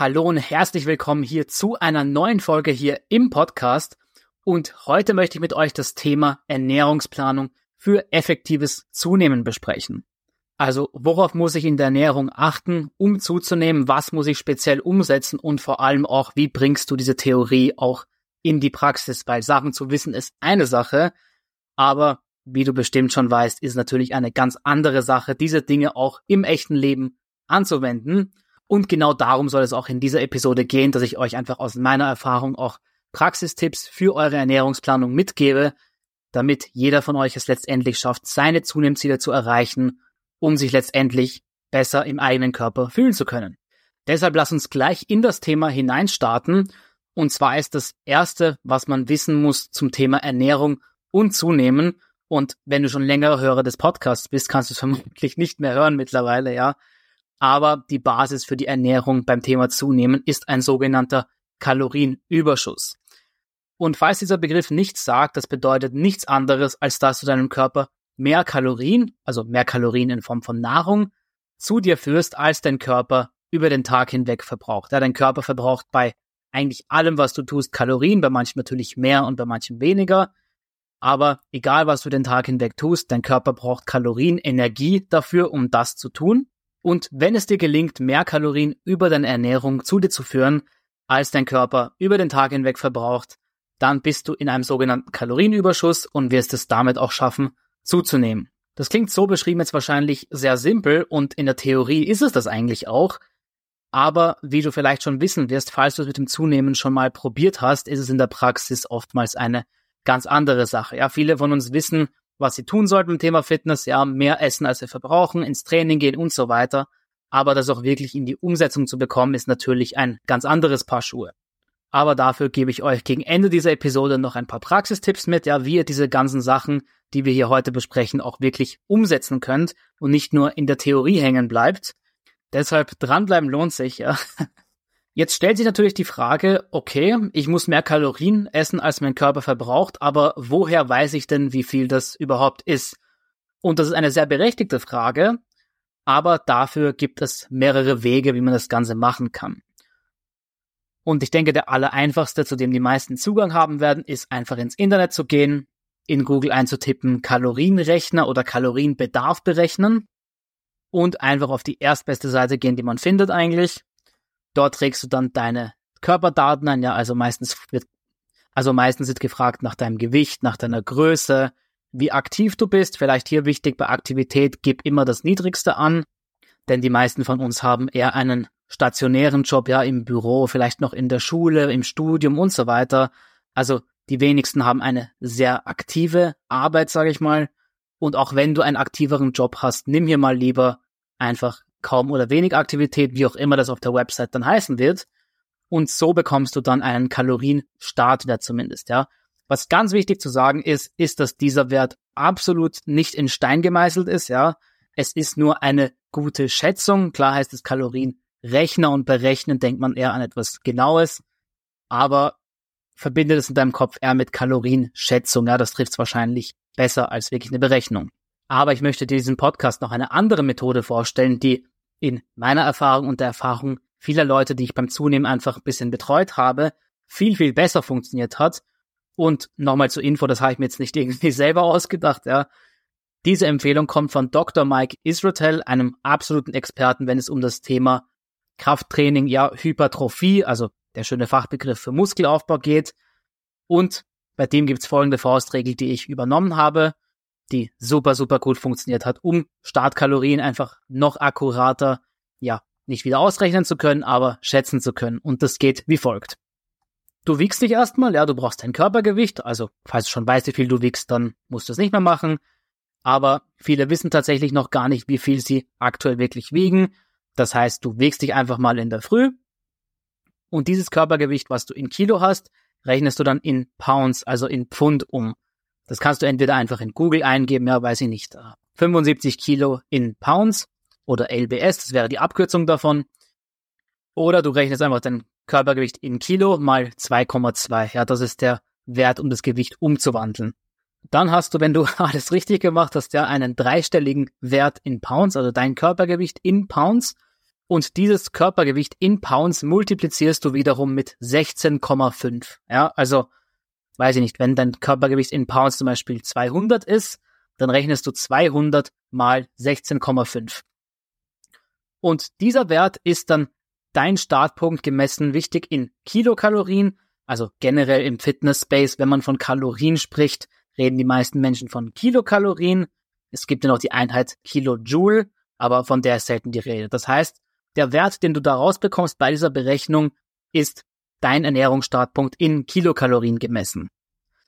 Hallo und herzlich willkommen hier zu einer neuen Folge hier im Podcast. Und heute möchte ich mit euch das Thema Ernährungsplanung für effektives Zunehmen besprechen. Also worauf muss ich in der Ernährung achten, um zuzunehmen? Was muss ich speziell umsetzen? Und vor allem auch, wie bringst du diese Theorie auch in die Praxis? Weil Sachen zu wissen ist eine Sache, aber wie du bestimmt schon weißt, ist natürlich eine ganz andere Sache, diese Dinge auch im echten Leben anzuwenden. Und genau darum soll es auch in dieser Episode gehen, dass ich euch einfach aus meiner Erfahrung auch Praxistipps für eure Ernährungsplanung mitgebe, damit jeder von euch es letztendlich schafft, seine Zunehmziele zu erreichen, um sich letztendlich besser im eigenen Körper fühlen zu können. Deshalb lass uns gleich in das Thema hineinstarten. Und zwar ist das erste, was man wissen muss zum Thema Ernährung und Zunehmen. Und wenn du schon längere Hörer des Podcasts bist, kannst du es vermutlich nicht mehr hören mittlerweile, ja. Aber die Basis für die Ernährung beim Thema Zunehmen ist ein sogenannter Kalorienüberschuss. Und falls dieser Begriff nichts sagt, das bedeutet nichts anderes, als dass du deinem Körper mehr Kalorien, also mehr Kalorien in Form von Nahrung, zu dir führst, als dein Körper über den Tag hinweg verbraucht. Ja, dein Körper verbraucht bei eigentlich allem, was du tust, Kalorien, bei manchen natürlich mehr und bei manchen weniger. Aber egal, was du den Tag hinweg tust, dein Körper braucht Kalorien, Energie dafür, um das zu tun. Und wenn es dir gelingt, mehr Kalorien über deine Ernährung zu dir zu führen, als dein Körper über den Tag hinweg verbraucht, dann bist du in einem sogenannten Kalorienüberschuss und wirst es damit auch schaffen, zuzunehmen. Das klingt so beschrieben jetzt wahrscheinlich sehr simpel und in der Theorie ist es das eigentlich auch. Aber wie du vielleicht schon wissen wirst, falls du es mit dem Zunehmen schon mal probiert hast, ist es in der Praxis oftmals eine ganz andere Sache. Ja, viele von uns wissen, was sie tun sollten im Thema Fitness, ja, mehr essen als wir verbrauchen, ins Training gehen und so weiter. Aber das auch wirklich in die Umsetzung zu bekommen, ist natürlich ein ganz anderes Paar Schuhe. Aber dafür gebe ich euch gegen Ende dieser Episode noch ein paar Praxistipps mit, ja, wie ihr diese ganzen Sachen, die wir hier heute besprechen, auch wirklich umsetzen könnt und nicht nur in der Theorie hängen bleibt. Deshalb dranbleiben lohnt sich, ja. Jetzt stellt sich natürlich die Frage, okay, ich muss mehr Kalorien essen, als mein Körper verbraucht, aber woher weiß ich denn, wie viel das überhaupt ist? Und das ist eine sehr berechtigte Frage, aber dafür gibt es mehrere Wege, wie man das Ganze machen kann. Und ich denke, der allereinfachste, zu dem die meisten Zugang haben werden, ist einfach ins Internet zu gehen, in Google einzutippen Kalorienrechner oder Kalorienbedarf berechnen und einfach auf die erstbeste Seite gehen, die man findet eigentlich Dort trägst du dann deine Körperdaten ein, ja, also meistens wird, also meistens wird gefragt nach deinem Gewicht, nach deiner Größe, wie aktiv du bist. Vielleicht hier wichtig bei Aktivität, gib immer das Niedrigste an, denn die meisten von uns haben eher einen stationären Job, ja, im Büro, vielleicht noch in der Schule, im Studium und so weiter. Also die wenigsten haben eine sehr aktive Arbeit, sage ich mal. Und auch wenn du einen aktiveren Job hast, nimm hier mal lieber einfach kaum oder wenig Aktivität, wie auch immer das auf der Website dann heißen wird. Und so bekommst du dann einen Kalorienstartwert zumindest, ja. Was ganz wichtig zu sagen ist, ist, dass dieser Wert absolut nicht in Stein gemeißelt ist, ja. Es ist nur eine gute Schätzung. Klar heißt es Kalorienrechner und berechnen denkt man eher an etwas Genaues. Aber verbindet es in deinem Kopf eher mit Kalorienschätzung, ja. Das trifft es wahrscheinlich besser als wirklich eine Berechnung. Aber ich möchte dir diesen Podcast noch eine andere Methode vorstellen, die in meiner Erfahrung und der Erfahrung vieler Leute, die ich beim Zunehmen einfach ein bisschen betreut habe, viel, viel besser funktioniert hat. Und nochmal zur Info, das habe ich mir jetzt nicht irgendwie selber ausgedacht, ja. Diese Empfehlung kommt von Dr. Mike Israel, einem absoluten Experten, wenn es um das Thema Krafttraining, ja, Hypertrophie, also der schöne Fachbegriff für Muskelaufbau geht. Und bei dem gibt's folgende Faustregel, die ich übernommen habe die super, super gut funktioniert hat, um Startkalorien einfach noch akkurater, ja, nicht wieder ausrechnen zu können, aber schätzen zu können. Und das geht wie folgt. Du wiegst dich erstmal, ja, du brauchst dein Körpergewicht, also falls du schon weißt, wie viel du wiegst, dann musst du es nicht mehr machen. Aber viele wissen tatsächlich noch gar nicht, wie viel sie aktuell wirklich wiegen. Das heißt, du wiegst dich einfach mal in der Früh und dieses Körpergewicht, was du in Kilo hast, rechnest du dann in Pounds, also in Pfund um. Das kannst du entweder einfach in Google eingeben, ja, weiß ich nicht, 75 äh, Kilo in Pounds oder LBS, das wäre die Abkürzung davon. Oder du rechnest einfach dein Körpergewicht in Kilo mal 2,2. Ja, das ist der Wert, um das Gewicht umzuwandeln. Dann hast du, wenn du alles richtig gemacht hast, ja einen dreistelligen Wert in Pounds, also dein Körpergewicht in Pounds. Und dieses Körpergewicht in Pounds multiplizierst du wiederum mit 16,5. Ja, also, weiß ich nicht, wenn dein Körpergewicht in Pounds zum Beispiel 200 ist, dann rechnest du 200 mal 16,5. Und dieser Wert ist dann dein Startpunkt gemessen wichtig in Kilokalorien, also generell im Fitness-Space, wenn man von Kalorien spricht, reden die meisten Menschen von Kilokalorien. Es gibt ja noch die Einheit Kilojoule, aber von der ist selten die Rede. Das heißt, der Wert, den du da rausbekommst bei dieser Berechnung, ist dein Ernährungsstartpunkt in Kilokalorien gemessen.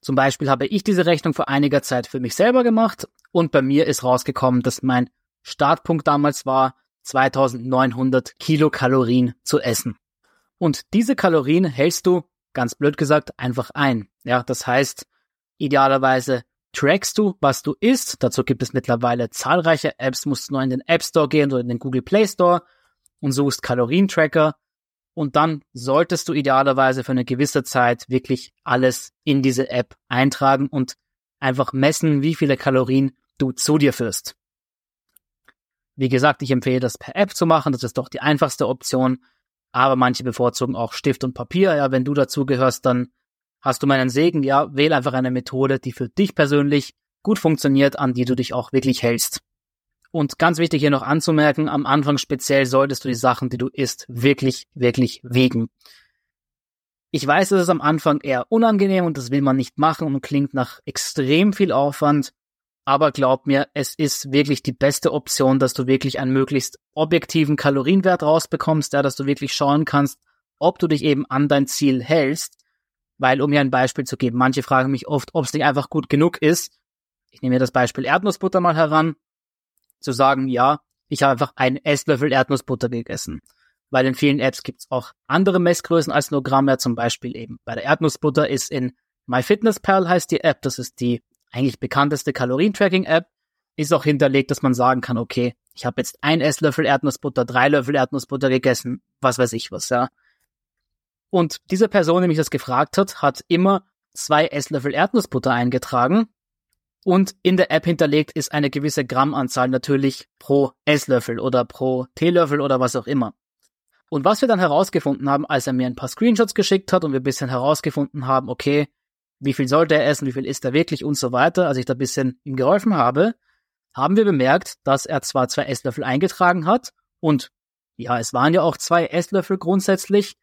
Zum Beispiel habe ich diese Rechnung vor einiger Zeit für mich selber gemacht und bei mir ist rausgekommen, dass mein Startpunkt damals war, 2900 Kilokalorien zu essen. Und diese Kalorien hältst du, ganz blöd gesagt, einfach ein. Ja, das heißt, idealerweise trackst du, was du isst. Dazu gibt es mittlerweile zahlreiche Apps, musst nur in den App Store gehen oder in den Google Play Store und suchst Kalorientracker. Und dann solltest du idealerweise für eine gewisse Zeit wirklich alles in diese App eintragen und einfach messen, wie viele Kalorien du zu dir führst. Wie gesagt, ich empfehle das per App zu machen. Das ist doch die einfachste Option. Aber manche bevorzugen auch Stift und Papier. Ja, wenn du dazu gehörst, dann hast du meinen Segen. Ja, wähl einfach eine Methode, die für dich persönlich gut funktioniert, an die du dich auch wirklich hältst. Und ganz wichtig hier noch anzumerken, am Anfang speziell solltest du die Sachen, die du isst, wirklich, wirklich wiegen. Ich weiß, es ist am Anfang eher unangenehm und das will man nicht machen und klingt nach extrem viel Aufwand. Aber glaub mir, es ist wirklich die beste Option, dass du wirklich einen möglichst objektiven Kalorienwert rausbekommst, ja, dass du wirklich schauen kannst, ob du dich eben an dein Ziel hältst. Weil, um hier ein Beispiel zu geben, manche fragen mich oft, ob es nicht einfach gut genug ist. Ich nehme mir das Beispiel Erdnussbutter mal heran, zu sagen, ja, ich habe einfach einen Esslöffel Erdnussbutter gegessen. Weil in vielen Apps gibt es auch andere Messgrößen als nur Gramm, ja, zum Beispiel eben. Bei der Erdnussbutter ist in MyFitnessPal heißt die App, das ist die eigentlich bekannteste Kalorientracking-App, ist auch hinterlegt, dass man sagen kann, okay, ich habe jetzt ein Esslöffel Erdnussbutter, drei Löffel Erdnussbutter gegessen, was weiß ich was, ja. Und diese Person, die mich das gefragt hat, hat immer zwei Esslöffel Erdnussbutter eingetragen und in der App hinterlegt ist eine gewisse Grammanzahl natürlich pro Esslöffel oder pro Teelöffel oder was auch immer. Und was wir dann herausgefunden haben, als er mir ein paar Screenshots geschickt hat und wir ein bisschen herausgefunden haben, okay, wie viel sollte er essen, wie viel isst er wirklich und so weiter, als ich da ein bisschen ihm geholfen habe, haben wir bemerkt, dass er zwar zwei Esslöffel eingetragen hat und ja, es waren ja auch zwei Esslöffel grundsätzlich,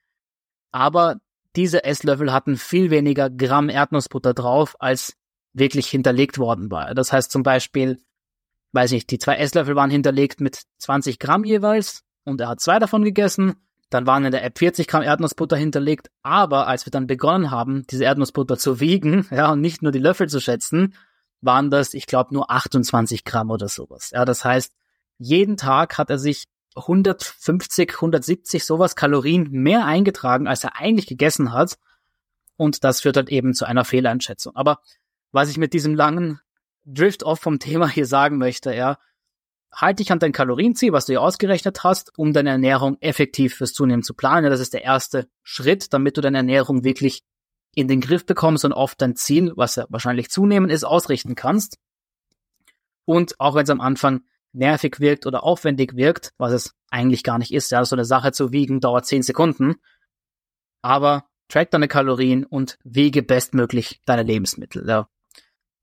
aber diese Esslöffel hatten viel weniger Gramm Erdnussbutter drauf, als wirklich hinterlegt worden war. Das heißt zum Beispiel, weiß nicht, die zwei Esslöffel waren hinterlegt mit 20 Gramm jeweils und er hat zwei davon gegessen dann waren in der App 40 Gramm Erdnussbutter hinterlegt, aber als wir dann begonnen haben, diese Erdnussbutter zu wiegen, ja, und nicht nur die Löffel zu schätzen, waren das, ich glaube, nur 28 Gramm oder sowas. Ja, das heißt, jeden Tag hat er sich 150, 170 sowas Kalorien mehr eingetragen, als er eigentlich gegessen hat. Und das führt halt eben zu einer Fehleinschätzung. Aber was ich mit diesem langen Drift-Off vom Thema hier sagen möchte, ja, halt dich an dein Kalorienziel, was du dir ausgerechnet hast, um deine Ernährung effektiv fürs Zunehmen zu planen. Das ist der erste Schritt, damit du deine Ernährung wirklich in den Griff bekommst und auf dein Ziel, was ja wahrscheinlich zunehmen ist, ausrichten kannst. Und auch wenn es am Anfang nervig wirkt oder aufwendig wirkt, was es eigentlich gar nicht ist, ja, so eine Sache zu wiegen dauert 10 Sekunden. Aber track deine Kalorien und wiege bestmöglich deine Lebensmittel. Ja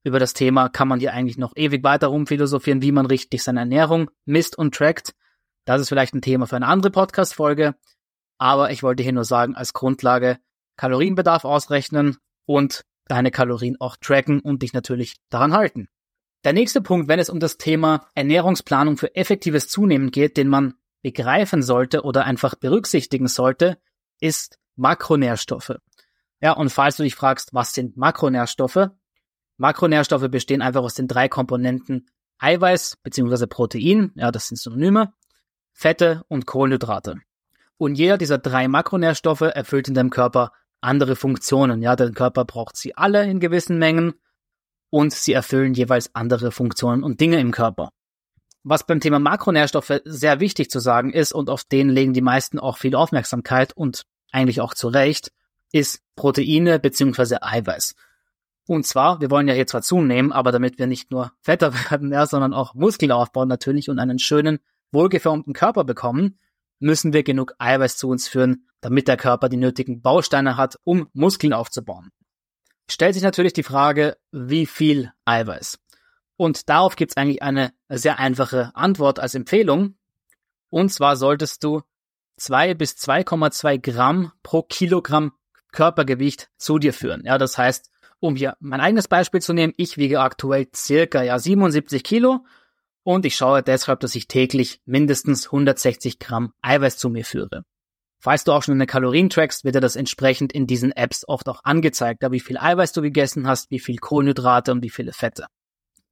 über das Thema kann man hier eigentlich noch ewig weiter rumphilosophieren, wie man richtig seine Ernährung misst und trackt. Das ist vielleicht ein Thema für eine andere Podcast-Folge. Aber ich wollte hier nur sagen, als Grundlage Kalorienbedarf ausrechnen und deine Kalorien auch tracken und dich natürlich daran halten. Der nächste Punkt, wenn es um das Thema Ernährungsplanung für effektives Zunehmen geht, den man begreifen sollte oder einfach berücksichtigen sollte, ist Makronährstoffe. Ja, und falls du dich fragst, was sind Makronährstoffe, Makronährstoffe bestehen einfach aus den drei Komponenten Eiweiß bzw. Protein, ja, das sind Synonyme, Fette und Kohlenhydrate. Und jeder dieser drei Makronährstoffe erfüllt in deinem Körper andere Funktionen. Ja, dein Körper braucht sie alle in gewissen Mengen und sie erfüllen jeweils andere Funktionen und Dinge im Körper. Was beim Thema Makronährstoffe sehr wichtig zu sagen ist und auf den legen die meisten auch viel Aufmerksamkeit und eigentlich auch zu Recht, ist Proteine bzw. Eiweiß. Und zwar, wir wollen ja hier zwar zunehmen, aber damit wir nicht nur fetter werden, ja, sondern auch Muskeln aufbauen natürlich und einen schönen, wohlgeformten Körper bekommen, müssen wir genug Eiweiß zu uns führen, damit der Körper die nötigen Bausteine hat, um Muskeln aufzubauen. Stellt sich natürlich die Frage, wie viel Eiweiß? Und darauf gibt es eigentlich eine sehr einfache Antwort als Empfehlung. Und zwar solltest du 2 bis 2,2 Gramm pro Kilogramm Körpergewicht zu dir führen. Ja, das heißt, um hier mein eigenes Beispiel zu nehmen, ich wiege aktuell circa ja 77 Kilo und ich schaue deshalb, dass ich täglich mindestens 160 Gramm Eiweiß zu mir führe. Falls du auch schon eine Kalorien trackst, wird dir das entsprechend in diesen Apps oft auch angezeigt, wie viel Eiweiß du gegessen hast, wie viel Kohlenhydrate und wie viele Fette.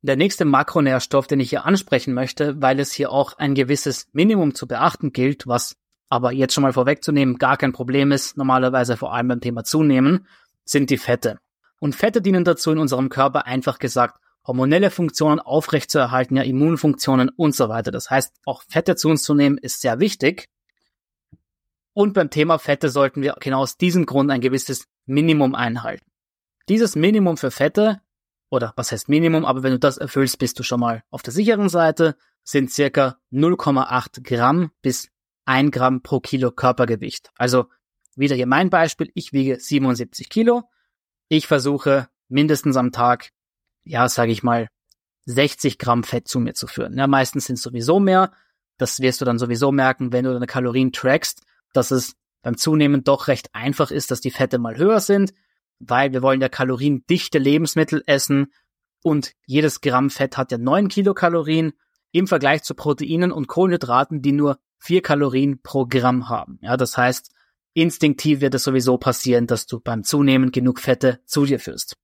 Der nächste Makronährstoff, den ich hier ansprechen möchte, weil es hier auch ein gewisses Minimum zu beachten gilt, was aber jetzt schon mal vorwegzunehmen gar kein Problem ist, normalerweise vor allem beim Thema Zunehmen, sind die Fette. Und Fette dienen dazu, in unserem Körper einfach gesagt, hormonelle Funktionen aufrechtzuerhalten, ja, Immunfunktionen und so weiter. Das heißt, auch Fette zu uns zu nehmen ist sehr wichtig. Und beim Thema Fette sollten wir genau aus diesem Grund ein gewisses Minimum einhalten. Dieses Minimum für Fette, oder was heißt Minimum, aber wenn du das erfüllst, bist du schon mal auf der sicheren Seite, sind circa 0,8 Gramm bis 1 Gramm pro Kilo Körpergewicht. Also wieder hier mein Beispiel, ich wiege 77 Kilo. Ich versuche mindestens am Tag, ja, sage ich mal, 60 Gramm Fett zu mir zu führen. Ja, meistens sind es sowieso mehr. Das wirst du dann sowieso merken, wenn du deine Kalorien trackst, dass es beim Zunehmen doch recht einfach ist, dass die Fette mal höher sind, weil wir wollen ja kaloriendichte Lebensmittel essen und jedes Gramm Fett hat ja 9 Kilokalorien im Vergleich zu Proteinen und Kohlenhydraten, die nur 4 Kalorien pro Gramm haben. Ja, das heißt, instinktiv wird es sowieso passieren, dass du beim Zunehmen genug Fette zu dir führst.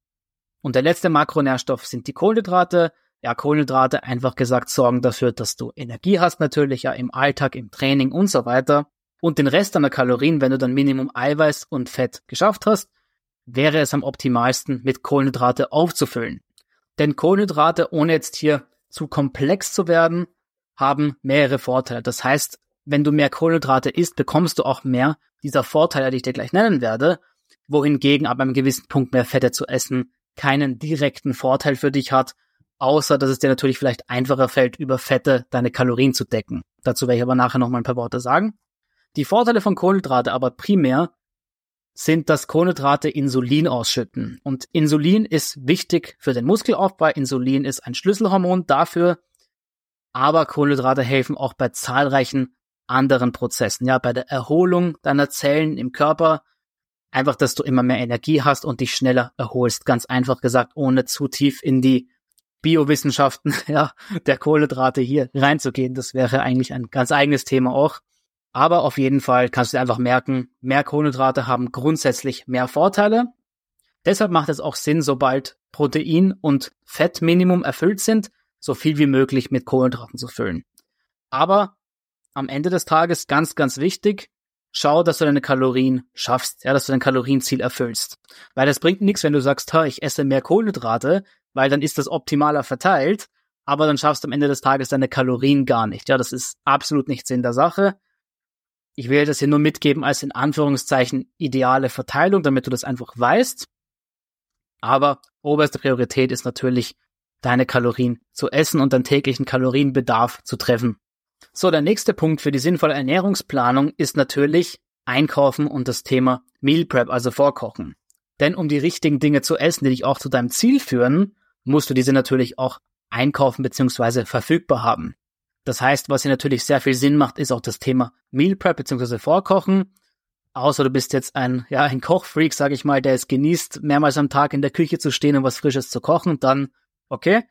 Und der letzte Makronährstoff sind die Kohlenhydrate. Ja, Kohlenhydrate einfach gesagt sorgen dafür, dass du Energie hast natürlich, ja, im Alltag, im Training und so weiter. Und den Rest deiner Kalorien, wenn du dann Minimum Eiweiß und Fett geschafft hast, wäre es am optimalsten, mit Kohlenhydrate aufzufüllen. Denn Kohlenhydrate, ohne jetzt hier zu komplex zu werden, haben mehrere Vorteile. Das heißt, wenn du mehr Kohlenhydrate isst, bekommst du auch mehr dieser Vorteile, die ich dir gleich nennen werde, wohingegen aber einem gewissen Punkt mehr Fette zu essen keinen direkten Vorteil für dich hat, außer dass es dir natürlich vielleicht einfacher fällt, über Fette deine Kalorien zu decken. Dazu werde ich aber nachher noch mal ein paar Worte sagen. Die Vorteile von Kohlenhydrate aber primär sind, dass Kohlenhydrate Insulin ausschütten. Und Insulin ist wichtig für den Muskelaufbau. Insulin ist ein Schlüsselhormon dafür. Aber Kohlenhydrate helfen auch bei zahlreichen anderen Prozessen, ja, bei der Erholung deiner Zellen im Körper, einfach, dass du immer mehr Energie hast und dich schneller erholst. Ganz einfach gesagt, ohne zu tief in die Biowissenschaften, ja, der Kohlenhydrate hier reinzugehen. Das wäre eigentlich ein ganz eigenes Thema auch. Aber auf jeden Fall kannst du einfach merken, mehr Kohlenhydrate haben grundsätzlich mehr Vorteile. Deshalb macht es auch Sinn, sobald Protein und Fettminimum erfüllt sind, so viel wie möglich mit Kohlenhydraten zu füllen. Aber am Ende des Tages ganz, ganz wichtig, schau, dass du deine Kalorien schaffst, ja, dass du dein Kalorienziel erfüllst. Weil das bringt nichts, wenn du sagst, ich esse mehr Kohlenhydrate, weil dann ist das optimaler verteilt, aber dann schaffst du am Ende des Tages deine Kalorien gar nicht. Ja, das ist absolut nicht Sinn der Sache. Ich will das hier nur mitgeben als in Anführungszeichen ideale Verteilung, damit du das einfach weißt. Aber oberste Priorität ist natürlich, deine Kalorien zu essen und deinen täglichen Kalorienbedarf zu treffen. So, der nächste Punkt für die sinnvolle Ernährungsplanung ist natürlich Einkaufen und das Thema Meal Prep, also Vorkochen. Denn um die richtigen Dinge zu essen, die dich auch zu deinem Ziel führen, musst du diese natürlich auch einkaufen bzw. verfügbar haben. Das heißt, was hier natürlich sehr viel Sinn macht, ist auch das Thema Meal Prep bzw. Vorkochen. Außer du bist jetzt ein, ja, ein Kochfreak, sag ich mal, der es genießt, mehrmals am Tag in der Küche zu stehen und was Frisches zu kochen, dann okay.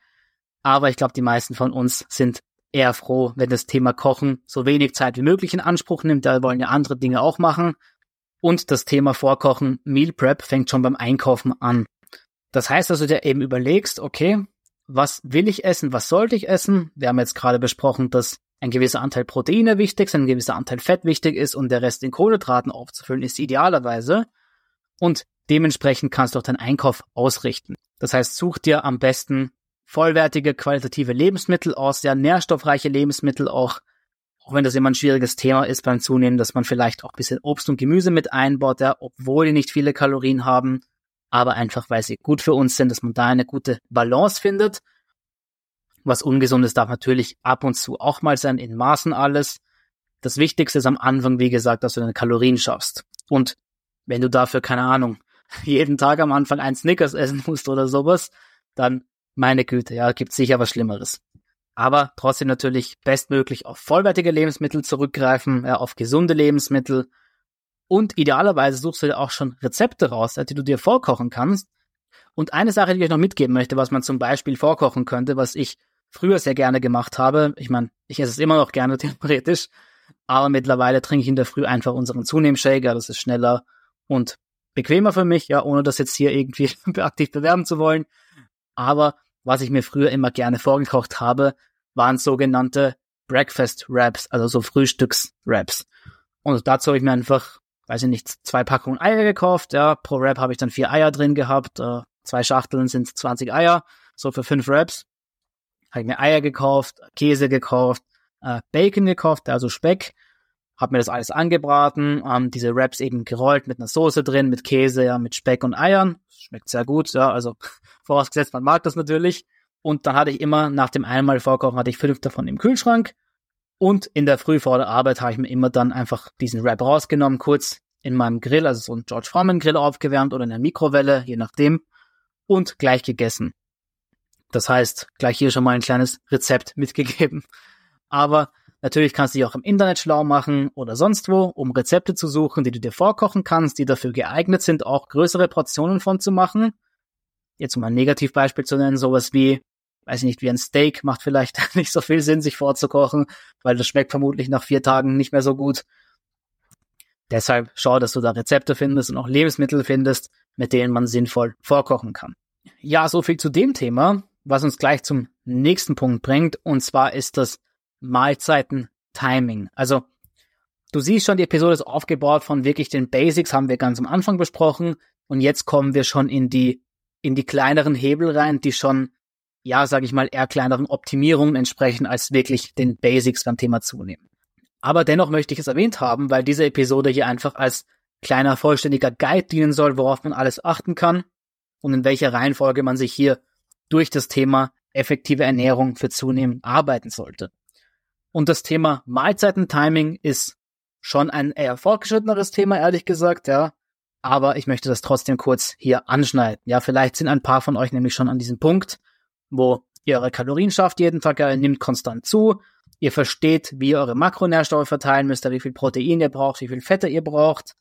Aber ich glaube, die meisten von uns sind eher froh, wenn das Thema Kochen so wenig Zeit wie möglich in Anspruch nimmt. Da wollen ja andere Dinge auch machen. Und das Thema Vorkochen, Meal Prep, fängt schon beim Einkaufen an. Das heißt, dass du dir eben überlegst, okay, was will ich essen, was sollte ich essen? Wir haben jetzt gerade besprochen, dass ein gewisser Anteil Proteine wichtig sind, ein gewisser Anteil Fett wichtig ist und der Rest in Kohlenhydraten aufzufüllen ist idealerweise. Und dementsprechend kannst du auch deinen Einkauf ausrichten. Das heißt, such dir am besten vollwertige, qualitative Lebensmittel aus, ja, nährstoffreiche Lebensmittel auch, auch wenn das immer ein schwieriges Thema ist beim Zunehmen, dass man vielleicht auch ein bisschen Obst und Gemüse mit einbaut, ja, obwohl die nicht viele Kalorien haben, aber einfach, weil sie gut für uns sind, dass man da eine gute Balance findet. Was Ungesundes darf natürlich ab und zu auch mal sein, in Maßen alles. Das Wichtigste ist am Anfang, wie gesagt, dass du deine Kalorien schaffst. Und wenn du dafür, keine Ahnung, jeden Tag am Anfang ein Snickers essen musst oder sowas, dann meine Güte, ja, gibt sicher was Schlimmeres. Aber trotzdem natürlich bestmöglich auf vollwertige Lebensmittel zurückgreifen, ja, auf gesunde Lebensmittel. Und idealerweise suchst du dir auch schon Rezepte raus, die du dir vorkochen kannst. Und eine Sache, die ich euch noch mitgeben möchte, was man zum Beispiel vorkochen könnte, was ich früher sehr gerne gemacht habe. Ich meine, ich esse es immer noch gerne theoretisch, aber mittlerweile trinke ich in der Früh einfach unseren Zunehmenshaker. Das ist schneller und bequemer für mich, ja, ohne das jetzt hier irgendwie aktiv bewerben zu wollen. Aber was ich mir früher immer gerne vorgekocht habe, waren sogenannte Breakfast Wraps, also so Frühstücks-Wraps. Und dazu habe ich mir einfach, weiß ich nicht, zwei Packungen Eier gekauft. Ja, pro Wrap habe ich dann vier Eier drin gehabt. Äh, zwei Schachteln sind 20 Eier, so für fünf Wraps. Habe ich mir Eier gekauft, Käse gekauft, äh, Bacon gekauft, also Speck. Habe mir das alles angebraten, ähm, diese Wraps eben gerollt mit einer Soße drin, mit Käse, ja, mit Speck und Eiern. Schmeckt sehr gut, ja, also vorausgesetzt, man mag das natürlich. Und dann hatte ich immer, nach dem einmal Vorkochen, hatte ich fünf davon im Kühlschrank. Und in der Früh vor der Arbeit habe ich mir immer dann einfach diesen Wrap rausgenommen, kurz in meinem Grill, also so ein George Foreman Grill aufgewärmt oder in der Mikrowelle, je nachdem, und gleich gegessen. Das heißt, gleich hier schon mal ein kleines Rezept mitgegeben. Aber natürlich kannst du dich auch im Internet schlau machen oder sonst wo, um Rezepte zu suchen, die du dir vorkochen kannst, die dafür geeignet sind, auch größere Portionen von zu machen. Jetzt um ein Negativbeispiel zu nennen, sowas wie, weiß ich nicht, wie ein Steak macht vielleicht nicht so viel Sinn, sich vorzukochen, weil das schmeckt vermutlich nach vier Tagen nicht mehr so gut. Deshalb schau, dass du da Rezepte findest und auch Lebensmittel findest, mit denen man sinnvoll vorkochen kann. Ja, so viel zu dem Thema was uns gleich zum nächsten Punkt bringt, und zwar ist das Mahlzeiten-Timing. Also, du siehst schon, die Episode ist aufgebaut von wirklich den Basics, haben wir ganz am Anfang besprochen, und jetzt kommen wir schon in die, in die kleineren Hebel rein, die schon, ja, sag ich mal, eher kleineren Optimierungen entsprechen, als wirklich den Basics beim Thema zunehmen. Aber dennoch möchte ich es erwähnt haben, weil diese Episode hier einfach als kleiner vollständiger Guide dienen soll, worauf man alles achten kann und in welcher Reihenfolge man sich hier durch das Thema effektive Ernährung für Zunehmen arbeiten sollte. Und das Thema Mahlzeitentiming ist schon ein eher fortgeschritteneres Thema, ehrlich gesagt, ja. Aber ich möchte das trotzdem kurz hier anschneiden. Ja, vielleicht sind ein paar von euch nämlich schon an diesem Punkt, wo ihr eure Kalorien schafft jeden Tag, ihr nimmt konstant zu, ihr versteht, wie ihr eure Makronährstoffe verteilen müsst, wie viel Protein ihr braucht, wie viel Fette ihr braucht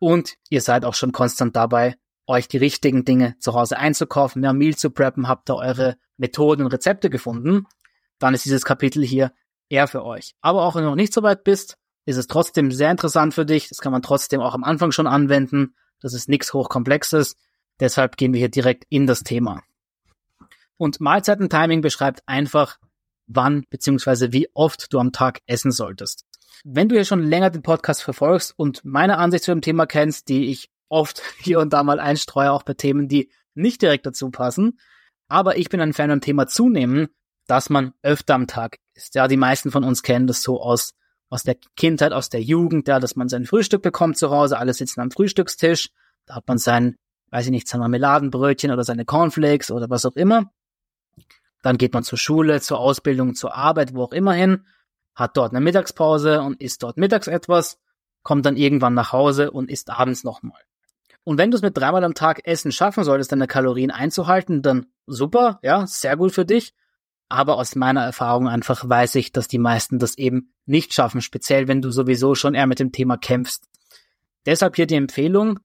und ihr seid auch schon konstant dabei, euch die richtigen Dinge zu Hause einzukaufen, mehr Meal zu preppen, habt ihr eure Methoden und Rezepte gefunden, dann ist dieses Kapitel hier eher für euch. Aber auch wenn du noch nicht so weit bist, ist es trotzdem sehr interessant für dich. Das kann man trotzdem auch am Anfang schon anwenden. Das ist nichts hochkomplexes. Deshalb gehen wir hier direkt in das Thema. Und Mahlzeitentiming beschreibt einfach, wann bzw. wie oft du am Tag essen solltest. Wenn du hier schon länger den Podcast verfolgst und meine Ansicht zu dem Thema kennst, die ich oft hier und da mal einstreue, auch bei Themen, die nicht direkt dazu passen. Aber ich bin ein Fan am Thema zunehmen, dass man öfter am Tag isst. Ja, die meisten von uns kennen das so aus, aus der Kindheit, aus der Jugend, ja, dass man sein Frühstück bekommt zu Hause, alle sitzen am Frühstückstisch, da hat man sein, weiß ich nicht, sein Marmeladenbrötchen oder seine Cornflakes oder was auch immer. Dann geht man zur Schule, zur Ausbildung, zur Arbeit, wo auch immer hin, hat dort eine Mittagspause und isst dort mittags etwas, kommt dann irgendwann nach Hause und isst abends nochmal. Und wenn du es mit dreimal am Tag Essen schaffen solltest, deine Kalorien einzuhalten, dann super, ja, sehr gut für dich. Aber aus meiner Erfahrung einfach weiß ich, dass die meisten das eben nicht schaffen, speziell wenn du sowieso schon eher mit dem Thema kämpfst. Deshalb hier die Empfehlung,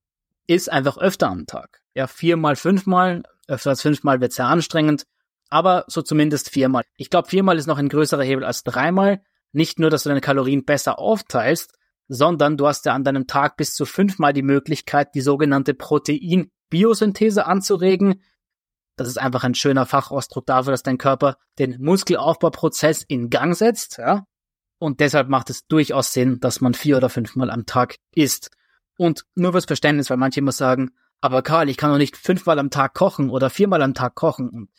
ist einfach öfter am Tag. Ja, viermal, fünfmal, öfter als fünfmal wird sehr anstrengend, aber so zumindest viermal. Ich glaube, viermal ist noch ein größerer Hebel als dreimal. Nicht nur, dass du deine Kalorien besser aufteilst, sondern du hast ja an deinem Tag bis zu fünfmal die Möglichkeit, die sogenannte Protein-Biosynthese anzuregen. Das ist einfach ein schöner Fachausdruck dafür, dass dein Körper den Muskelaufbauprozess in Gang setzt, ja. Und deshalb macht es durchaus Sinn, dass man vier oder fünfmal am Tag isst. Und nur fürs Verständnis, weil manche immer sagen, aber Karl, ich kann doch nicht fünfmal am Tag kochen oder viermal am Tag kochen. Und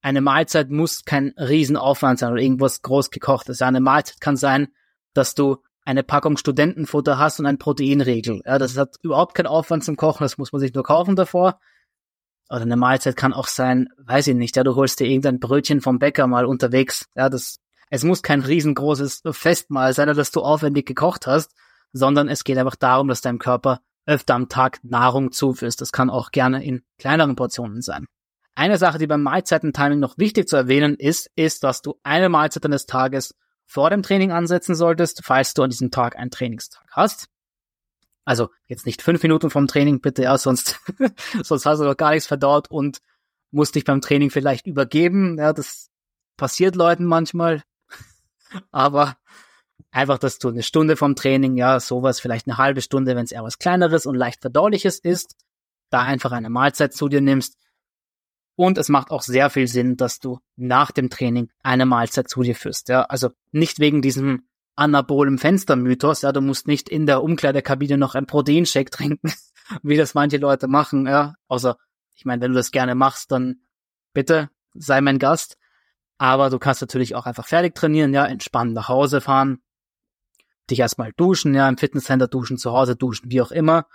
eine Mahlzeit muss kein Riesenaufwand sein oder irgendwas groß gekochtes. Ja, eine Mahlzeit kann sein, dass du eine Packung Studentenfutter hast und ein Proteinregel. Ja, das hat überhaupt keinen Aufwand zum Kochen, das muss man sich nur kaufen davor. Oder eine Mahlzeit kann auch sein, weiß ich nicht, ja, du holst dir irgendein Brötchen vom Bäcker mal unterwegs. Ja, das Es muss kein riesengroßes Festmahl sein, dass du aufwendig gekocht hast, sondern es geht einfach darum, dass deinem Körper öfter am Tag Nahrung zuführst. Das kann auch gerne in kleineren Portionen sein. Eine Sache, die beim Mahlzeitentiming noch wichtig zu erwähnen ist, ist, dass du eine Mahlzeit eines Tages vor dem Training ansetzen solltest, falls du an diesem Tag einen Trainingstag hast. Also jetzt nicht fünf Minuten vom Training, bitte, ja, sonst, sonst hast du doch gar nichts verdaut und musst dich beim Training vielleicht übergeben. Ja, das passiert Leuten manchmal. Aber einfach, dass du eine Stunde vom Training, ja, sowas, vielleicht eine halbe Stunde, wenn es eher was kleineres und leicht verdauliches ist, da einfach eine Mahlzeit zu dir nimmst. Und es macht auch sehr viel Sinn, dass du nach dem Training eine Mahlzeit zu dir führst. Ja, also nicht wegen diesem anabolen Fenstermythos. Ja, du musst nicht in der Umkleidekabine noch ein Proteinshake trinken, wie das manche Leute machen. Ja, außer, ich meine, wenn du das gerne machst, dann bitte sei mein Gast. Aber du kannst natürlich auch einfach fertig trainieren, ja, entspannen nach Hause fahren, dich erstmal duschen, ja, im Fitnesscenter duschen, zu Hause duschen, wie auch immer.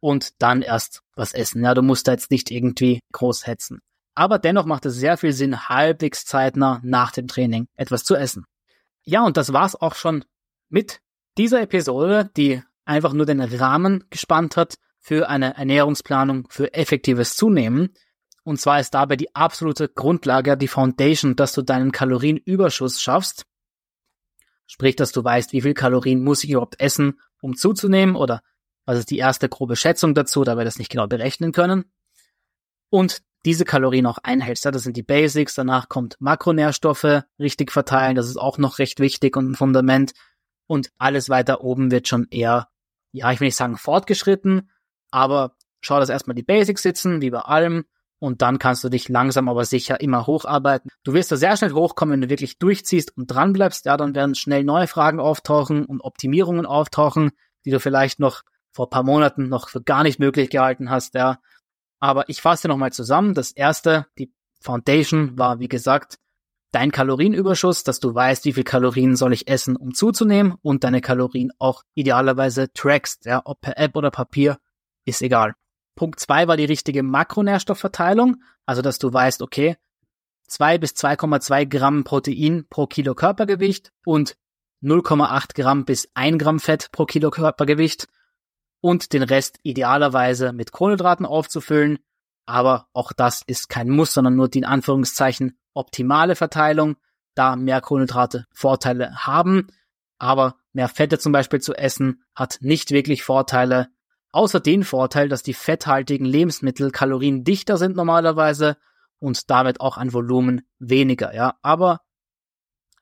Und dann erst was essen. Ja, du musst da jetzt nicht irgendwie groß hetzen. Aber dennoch macht es sehr viel Sinn, halbwegs zeitnah nach dem Training etwas zu essen. Ja, und das war's auch schon mit dieser Episode, die einfach nur den Rahmen gespannt hat für eine Ernährungsplanung für effektives Zunehmen. Und zwar ist dabei die absolute Grundlage, die Foundation, dass du deinen Kalorienüberschuss schaffst. Sprich, dass du weißt, wie viel Kalorien muss ich überhaupt essen, um zuzunehmen oder was ist die erste grobe Schätzung dazu, da wir das nicht genau berechnen können. Und diese Kalorien auch einhältst. Ja, das sind die Basics. Danach kommt Makronährstoffe richtig verteilen. Das ist auch noch recht wichtig und ein Fundament. Und alles weiter oben wird schon eher, ja, ich will nicht sagen fortgeschritten, aber schau, dass erstmal die Basics sitzen, wie bei allem. Und dann kannst du dich langsam aber sicher immer hocharbeiten. Du wirst da sehr schnell hochkommen, wenn du wirklich durchziehst und dran bleibst. Ja, dann werden schnell neue Fragen auftauchen und Optimierungen auftauchen, die du vielleicht noch vor paar Monaten noch für gar nicht möglich gehalten hast. Ja, aber ich fasse nochmal zusammen. Das erste, die Foundation war, wie gesagt, dein Kalorienüberschuss, dass du weißt, wie viel Kalorien soll ich essen, um zuzunehmen und deine Kalorien auch idealerweise trackst, ja, ob per App oder Papier, ist egal. Punkt zwei war die richtige Makronährstoffverteilung, also dass du weißt, okay, zwei bis 2,2 Gramm Protein pro Kilo Körpergewicht und 0,8 Gramm bis 1 Gramm Fett pro Kilo Körpergewicht und den Rest idealerweise mit Kohlenhydraten aufzufüllen. Aber auch das ist kein Muss, sondern nur die in Anführungszeichen optimale Verteilung, da mehr Kohlenhydrate Vorteile haben. Aber mehr Fette zum Beispiel zu essen hat nicht wirklich Vorteile, außer den Vorteil, dass die fetthaltigen Lebensmittel kaloriendichter sind normalerweise und damit auch an Volumen weniger, ja. Aber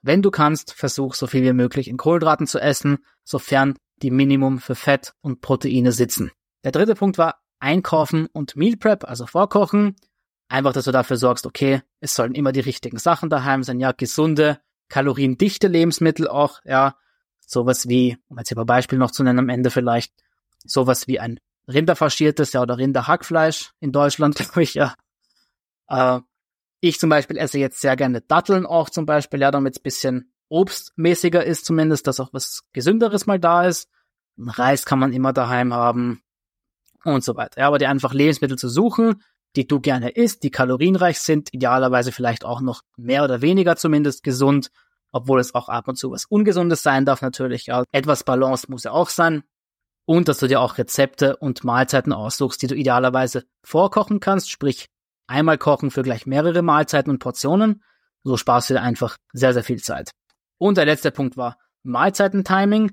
wenn du kannst, versuch so viel wie möglich in Kohlenhydraten zu essen, sofern die Minimum für Fett und Proteine sitzen. Der dritte Punkt war Einkaufen und Meal Prep, also Vorkochen. Einfach, dass du dafür sorgst, okay, es sollen immer die richtigen Sachen daheim sein, ja, gesunde, kaloriendichte Lebensmittel auch, ja, sowas wie, um jetzt hier ein Beispiel noch zu nennen am Ende vielleicht, sowas wie ein Rinderfaschiertes, ja, oder Rinderhackfleisch in Deutschland, glaube ich, ja. Äh, ich zum Beispiel esse jetzt sehr gerne Datteln auch zum Beispiel, ja, damit es bisschen obstmäßiger ist zumindest, dass auch was Gesünderes mal da ist. Reis kann man immer daheim haben und so weiter. Ja, aber dir einfach Lebensmittel zu suchen, die du gerne isst, die kalorienreich sind, idealerweise vielleicht auch noch mehr oder weniger zumindest gesund, obwohl es auch ab und zu was Ungesundes sein darf natürlich. Ja. Etwas Balance muss ja auch sein. Und dass du dir auch Rezepte und Mahlzeiten aussuchst, die du idealerweise vorkochen kannst, sprich einmal kochen für gleich mehrere Mahlzeiten und Portionen. So sparst du dir einfach sehr, sehr viel Zeit. Und der letzte Punkt war Mahlzeitentiming,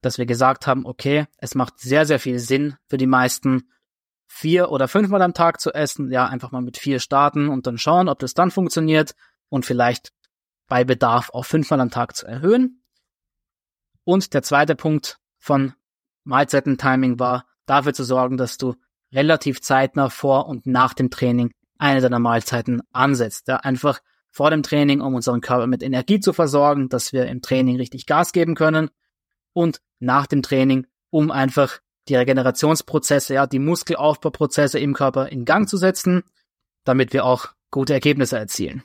dass wir gesagt haben, okay, es macht sehr, sehr viel Sinn für die meisten, vier oder fünfmal am Tag zu essen. Ja, einfach mal mit vier starten und dann schauen, ob das dann funktioniert und vielleicht bei Bedarf auf fünfmal am Tag zu erhöhen. Und der zweite Punkt von Mahlzeitentiming war, dafür zu sorgen, dass du relativ zeitnah vor und nach dem Training eine deiner Mahlzeiten ansetzt. Ja, einfach vor dem Training, um unseren Körper mit Energie zu versorgen, dass wir im Training richtig Gas geben können und nach dem Training, um einfach die Regenerationsprozesse, ja, die Muskelaufbauprozesse im Körper in Gang zu setzen, damit wir auch gute Ergebnisse erzielen.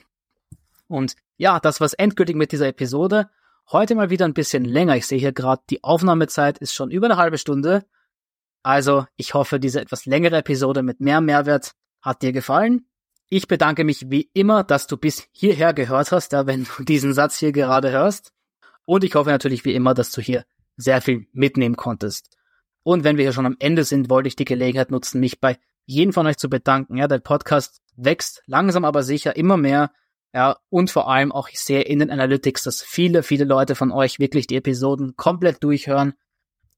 Und ja, das war's endgültig mit dieser Episode. Heute mal wieder ein bisschen länger. Ich sehe hier gerade, die Aufnahmezeit ist schon über eine halbe Stunde. Also, ich hoffe, diese etwas längere Episode mit mehr Mehrwert hat dir gefallen. Ich bedanke mich wie immer, dass du bis hierher gehört hast, ja, wenn du diesen Satz hier gerade hörst. Und ich hoffe natürlich wie immer, dass du hier sehr viel mitnehmen konntest. Und wenn wir hier schon am Ende sind, wollte ich die Gelegenheit nutzen, mich bei jedem von euch zu bedanken. Ja, der Podcast wächst langsam aber sicher immer mehr. Ja, und vor allem auch ich sehe in den Analytics, dass viele, viele Leute von euch wirklich die Episoden komplett durchhören,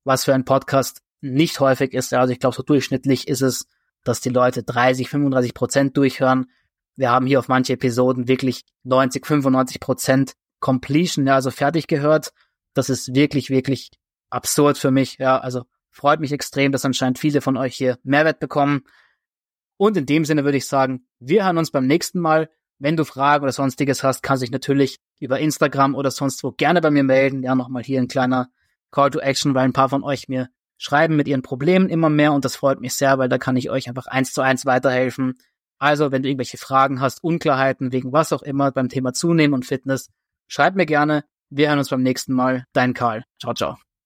was für ein Podcast nicht häufig ist. Ja, also ich glaube, so durchschnittlich ist es dass die Leute 30, 35 Prozent durchhören. Wir haben hier auf manche Episoden wirklich 90, 95 Prozent Completion, ja, also fertig gehört. Das ist wirklich, wirklich absurd für mich. Ja, also freut mich extrem, dass anscheinend viele von euch hier Mehrwert bekommen. Und in dem Sinne würde ich sagen, wir hören uns beim nächsten Mal. Wenn du Fragen oder sonstiges hast, kannst du dich natürlich über Instagram oder sonst wo gerne bei mir melden. Ja, nochmal hier ein kleiner Call to Action, weil ein paar von euch mir schreiben mit ihren Problemen immer mehr und das freut mich sehr, weil da kann ich euch einfach eins zu eins weiterhelfen. Also, wenn du irgendwelche Fragen hast, Unklarheiten wegen was auch immer beim Thema Zunehmen und Fitness, schreib mir gerne. Wir hören uns beim nächsten Mal. Dein Karl. Ciao, ciao.